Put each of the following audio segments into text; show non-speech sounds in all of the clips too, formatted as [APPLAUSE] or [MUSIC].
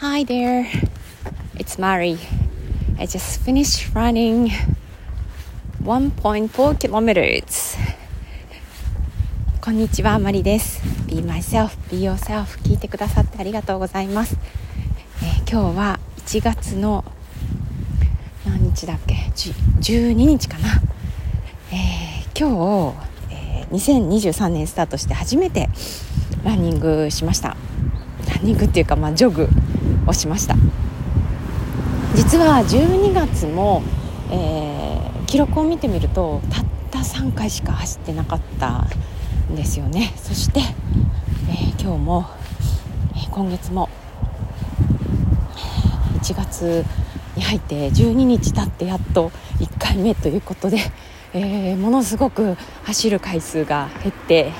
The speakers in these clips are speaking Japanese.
Hi there, it's Mari. I just finished running 1.4 kilometers. こんにちは、マリです。Be myself, be yourself 聞いてくださってありがとうございます。えー、今日は1月の何日だっけ？12日かな、えー、今日、えー、2023年スタートして初めてランニングしましたランニングっていうか、まあ、ジョグをしました実は12月も、えー、記録を見てみるとたった3回しか走ってなかったんですよねそして、えー、今日も、えー、今月も1月に入って12日経ってやっと1回目ということで、えー、ものすごく走る回数が減って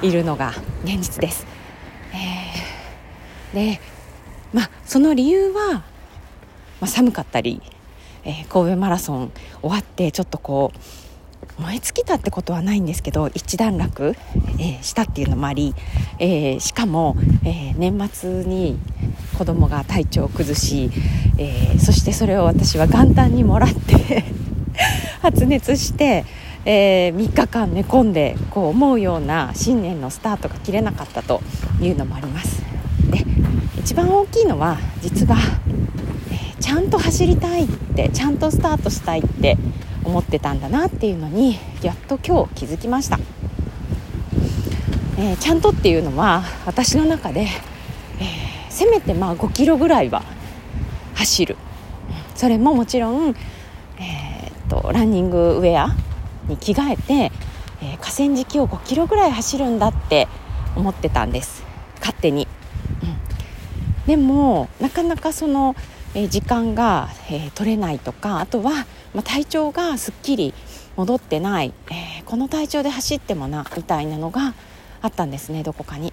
いるのが現実です。えー、でまあその理由は、まあ、寒かったり、えー、神戸マラソン終わってちょっとこう燃え尽きたってことはないんですけど一段落、えー、したっていうのもあり、えー、しかも、え年末に子供が体調を崩し、えそしてそれを私は元旦にもらって [LAUGHS] 発熱して、えー、3日間寝込んでこう思うような新年のスタートが切れなかったというのもあります。一番大きいのは実は、ちゃんと走りたいってちゃんとスタートしたいって思ってたんだなっていうのにやっと今日気づきました、えー、ちゃんとっていうのは私の中で、えせめてまあ5キロぐらいは走る。それももちろん、えーとランニングウェアに着替えて、えー、河川敷を5キロぐらい走るんだって思ってたんです。勝手に、でもなかなかその、えー、時間が、えー、取れないとかあとは、まあ、体調がすっきり戻ってない、えこの体調で走ってもなみたいなのがあったんですねどこかに。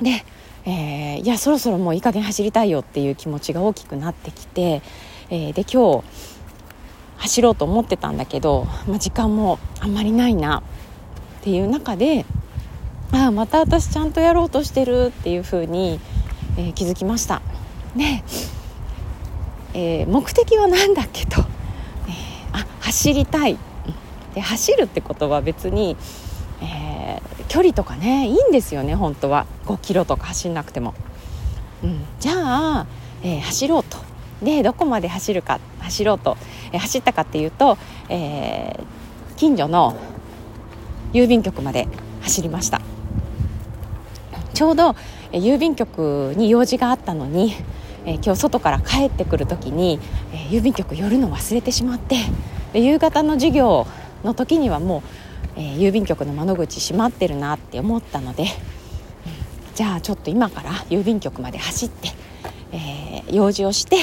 で、えいやそろそろもういい加減走りたいよっていう気持ちが大きくなってきて、えで今日走ろうと思ってたんだけど、まあ、時間もあんまりないなっていう中でああまた私ちゃんとやろうとしてるっていうふうに、えー、気づきました。で、えー、目的は何だっけと、えー、あ走りたい。で走るってことは別に、え距離とかねいいんですよね本当は。5キロとか走んなくても、うん、じゃあ、え走ろうと。でどこまで走るか走ろうと、え走ったかっていうと、えー、近所の郵便局まで走りました。ちょうど、郵便局に用事があったのに、え今日外から帰ってくる時に、え郵便局寄るの忘れてしまってで夕方の授業の時にはもう、え郵便局の窓口閉まってるなって思ったので、じゃあちょっと今から郵便局まで走って、え、用事をして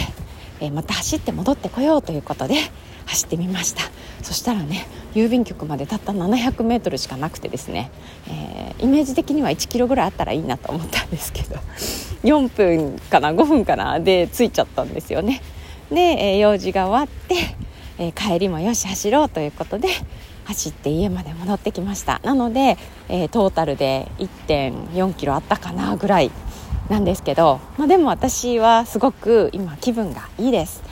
えまた走って戻ってこようということで走ってみました。そしたらね郵便局までたった 700m しかなくてですね、えー、イメージ的には1キロぐらいあったらいいなと思ったんですけど [LAUGHS] 4分かな5分かなで着いちゃったんですよね。で、えー、用事が終わって、えー、帰りもよし走ろうということで走って家まで戻ってきました。なので、えトータルで1.4キロあったかなぐらいなんですけど、まあ、でも私はすごく今気分がいいです、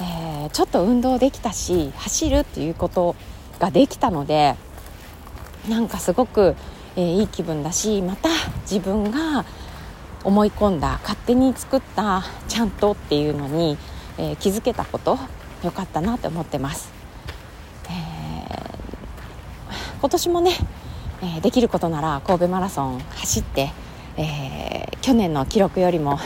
えー、ちょっと運動できたし走るっていうことができたのでなんかすごく、えー、いい気分だしまた自分が思い込んだ勝手に作ったちゃんとっていうのに、えー、気づけたことよかったなって思ってます、えー、今年もね、えできることなら神戸マラソン走ってえ、去年の記録よりも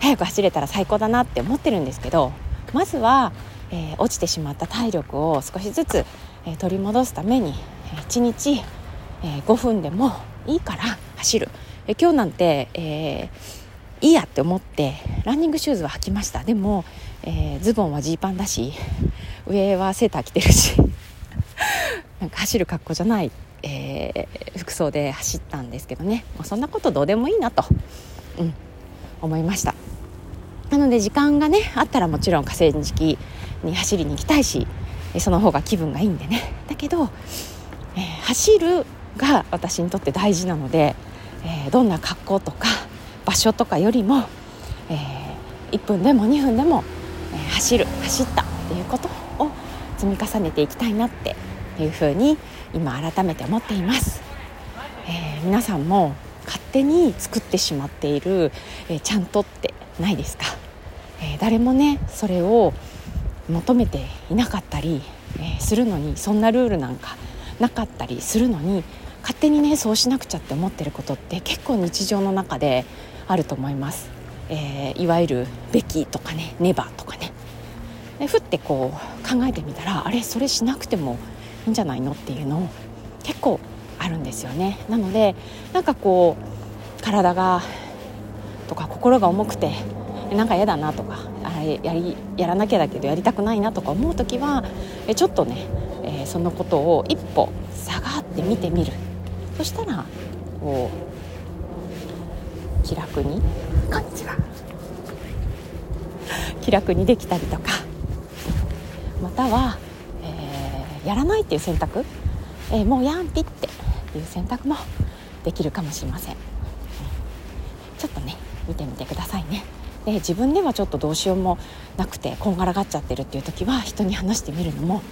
早く走れたら最高だなって思ってるんですけどまずは、えー、落ちてしまった体力を少しずつ、えー、取り戻すために1日、え5分でもいいから走る、え今日なんて、えいいやって思ってランニングシューズは履きました。でも、えズボンはジーパンだし上はセーター着てるし [LAUGHS] なんか走る格好じゃないえ、服装で走ったんですけどね。もうそんなことどうでもいいなと、うん、思いました。なので時間がねあったらもちろん河川敷に走りに行きたいしその方が気分がいいんでね。だけど、えー、走るが私にとって大事なので、えー、どんな格好とか場所とかよりも、えー、1分でも2分でも、え、走る走ったっていうことを積み重ねていきたいなっていうふうに今改めて思っています、え、皆さんも勝手に作ってしまっている、えー、ちゃんとってないですか、えー、誰もねそれを求めていなかったり、えー、するのにそんなルールなんかなかったりするのに勝手にねそうしなくちゃって思ってることって結構日常の中であると思います、えー、いわゆる「べき」とかね「ネバ」とかね。でふってこう考えてみたらあれそれしなくてもいいんじゃないのっていうのを結構あるんですよね。なのでなんかこう体がとか心が重くてなんか嫌だなとかあやりやらなきゃだけどやりたくないなとか思う時はえちょっとね、えー、そのことを一歩下がって見てみる。そしたらこう気楽にこんにちは。気楽にできたりとかまたは、えー、やらないっていう選択、えー、もうやんぴっていう選択もできるかもしれません。ちょっとね見てみてくださいね。で自分ではちょっとどうしようもなくてこんがらがっちゃってるっていう時は人に話してみるのも、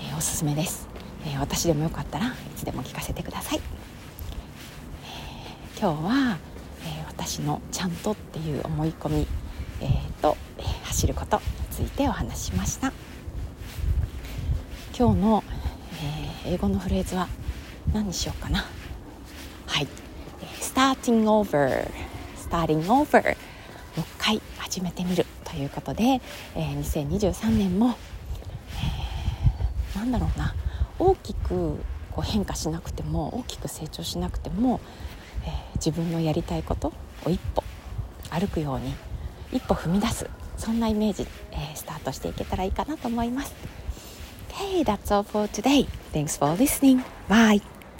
えー、おすすめです、え私でもよかったらいつでも聞かせてください。え今日は、えー、私の「ちゃんと」っていう思い込み、えーと、えー、走ることについてお話ししました。今日の、えー、英語のフレーズは何にしようかなはい、えー、starting over starting over もう一回始めてみるということで、えー、2023年も、えー、なんだろうな大きくこう変化しなくても大きく成長しなくてもえー、自分のやりたいことを一歩歩くように一歩踏み出すそんなイメージ、えー、スタートしていけたらいいかなと思います。Okay, that's all for today. Thanks for listening. Bye.